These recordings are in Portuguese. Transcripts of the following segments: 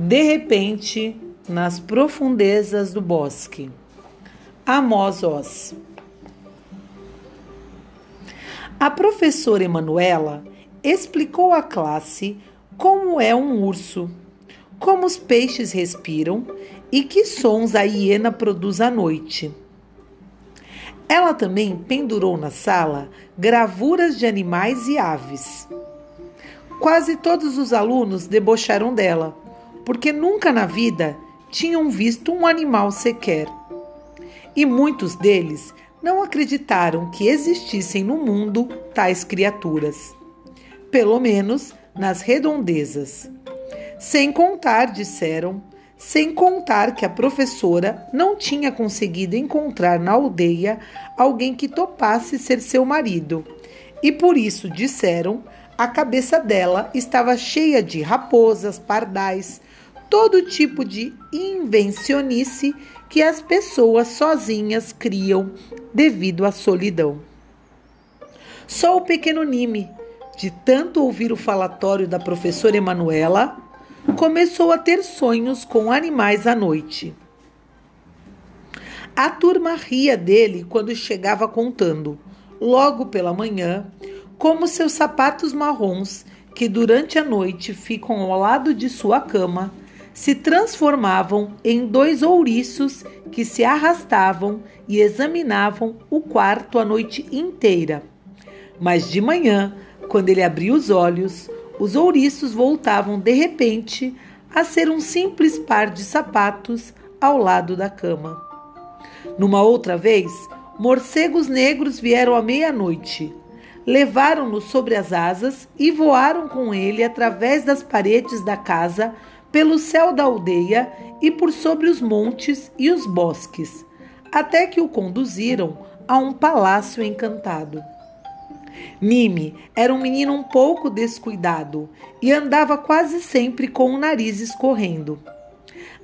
De repente, nas profundezas do bosque. Amós Oz. A professora Emanuela explicou à classe como é um urso, como os peixes respiram e que sons a hiena produz à noite. Ela também pendurou na sala gravuras de animais e aves. Quase todos os alunos debocharam dela, porque nunca na vida tinham visto um animal sequer. E muitos deles não acreditaram que existissem no mundo tais criaturas, pelo menos nas redondezas. Sem contar, disseram, sem contar que a professora não tinha conseguido encontrar na aldeia alguém que topasse ser seu marido. E por isso, disseram, a cabeça dela estava cheia de raposas, pardais, todo tipo de invencionice que as pessoas sozinhas criam devido à solidão. Só o pequeno Nime, de tanto ouvir o falatório da professora Emanuela, começou a ter sonhos com animais à noite. A turma ria dele quando chegava contando, logo pela manhã, como seus sapatos marrons, que durante a noite ficam ao lado de sua cama, se transformavam em dois ouriços que se arrastavam e examinavam o quarto a noite inteira. Mas de manhã, quando ele abria os olhos, os ouriços voltavam de repente a ser um simples par de sapatos ao lado da cama. Numa outra vez, morcegos negros vieram à meia-noite. Levaram-no sobre as asas e voaram com ele através das paredes da casa pelo céu da aldeia e por sobre os montes e os bosques, até que o conduziram a um palácio encantado. Mime era um menino um pouco descuidado e andava quase sempre com o nariz escorrendo.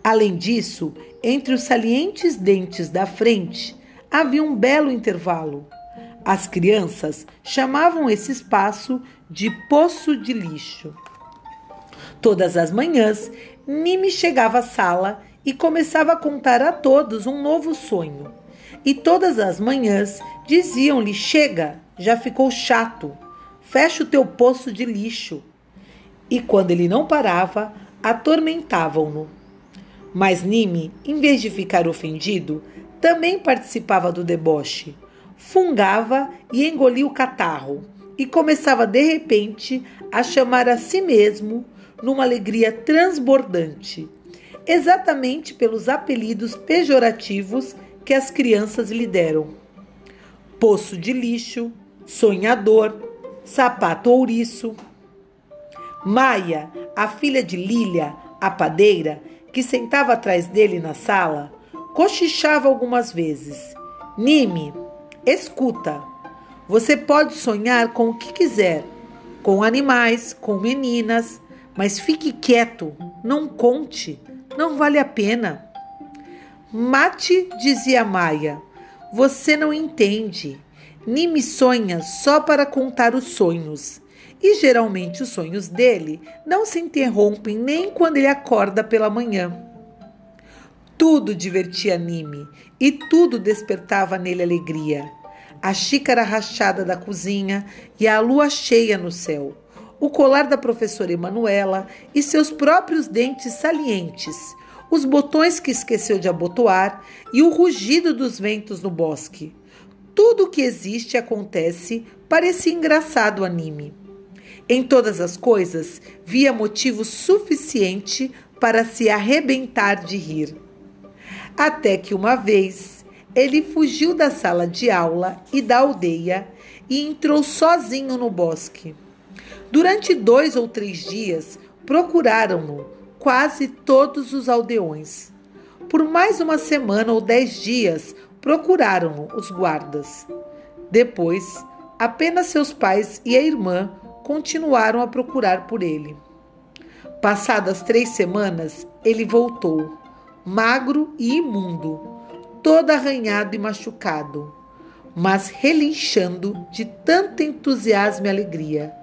Além disso, entre os salientes dentes da frente havia um belo intervalo. As crianças chamavam esse espaço de poço de lixo. Todas as manhãs, Mimi chegava à sala e começava a contar a todos um novo sonho. E todas as manhãs diziam-lhe: Chega, já ficou chato, fecha o teu poço de lixo. E quando ele não parava, atormentavam-no. Mas Nime, em vez de ficar ofendido, também participava do deboche. Fungava e engolia o catarro e começava de repente a chamar a si mesmo numa alegria transbordante, exatamente pelos apelidos pejorativos que as crianças lhe deram: poço de lixo, sonhador, sapato ouriço. Maia, a filha de Lília, a padeira, que sentava atrás dele na sala, cochichava algumas vezes. Nime, escuta. Você pode sonhar com o que quiser, com animais, com meninas, mas fique quieto, não conte, não vale a pena. Mate, dizia Maia, você não entende. Nime sonha só para contar os sonhos. E geralmente os sonhos dele não se interrompem nem quando ele acorda pela manhã. Tudo divertia Nime e tudo despertava nele alegria. A xícara rachada da cozinha e a lua cheia no céu o colar da professora Emanuela e seus próprios dentes salientes, os botões que esqueceu de abotoar e o rugido dos ventos no bosque. Tudo o que existe e acontece parecia engraçado anime. Em todas as coisas via motivo suficiente para se arrebentar de rir. Até que uma vez ele fugiu da sala de aula e da aldeia e entrou sozinho no bosque. Durante dois ou três dias, procuraram-no quase todos os aldeões. Por mais uma semana ou dez dias, procuraram-no os guardas. Depois, apenas seus pais e a irmã continuaram a procurar por ele. Passadas três semanas, ele voltou, magro e imundo, todo arranhado e machucado, mas relinchando de tanto entusiasmo e alegria.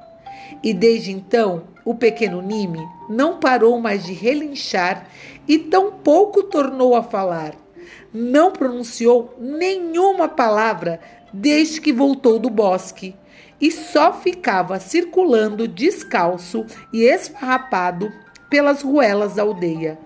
E desde então, o pequeno Nime não parou mais de relinchar e tampouco tornou a falar. Não pronunciou nenhuma palavra desde que voltou do bosque e só ficava circulando descalço e esfarrapado pelas ruelas da aldeia,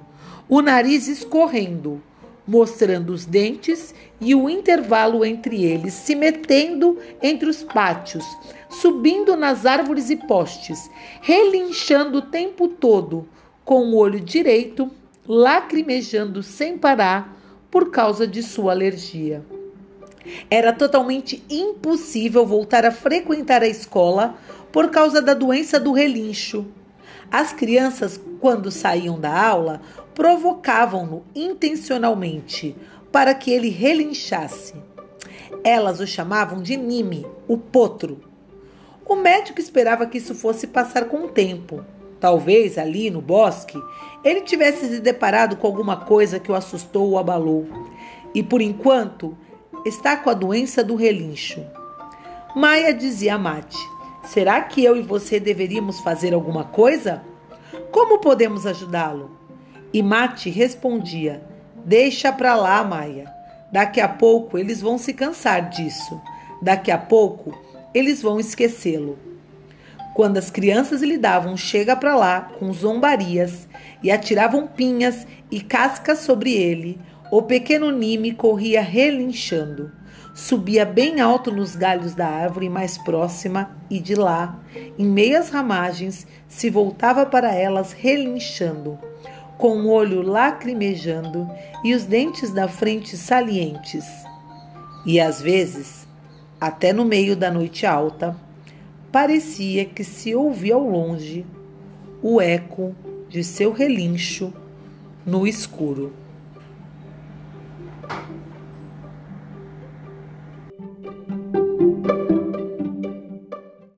o nariz escorrendo, mostrando os dentes e o intervalo entre eles, se metendo entre os pátios, subindo nas árvores e postes, relinchando o tempo todo, com o olho direito lacrimejando sem parar por causa de sua alergia. Era totalmente impossível voltar a frequentar a escola por causa da doença do relincho. As crianças, quando saíam da aula, provocavam-no intencionalmente para que ele relinchasse. Elas o chamavam de Nime, o potro. O médico esperava que isso fosse passar com o tempo. Talvez ali no bosque ele tivesse se deparado com alguma coisa que o assustou ou abalou. E por enquanto está com a doença do relincho. Maia dizia a Mate: Será que eu e você deveríamos fazer alguma coisa? Como podemos ajudá-lo? E Mate respondia: Deixa pra lá, Maia. Daqui a pouco eles vão se cansar disso. Daqui a pouco eles vão esquecê-lo. Quando as crianças lhe davam chega pra lá com zombarias e atiravam pinhas e cascas sobre ele, o pequeno Nime corria relinchando. Subia bem alto nos galhos da árvore mais próxima e de lá, em meias ramagens, se voltava para elas relinchando, com o olho lacrimejando e os dentes da frente salientes. E às vezes, até no meio da noite alta, parecia que se ouvia ao longe o eco de seu relincho no escuro.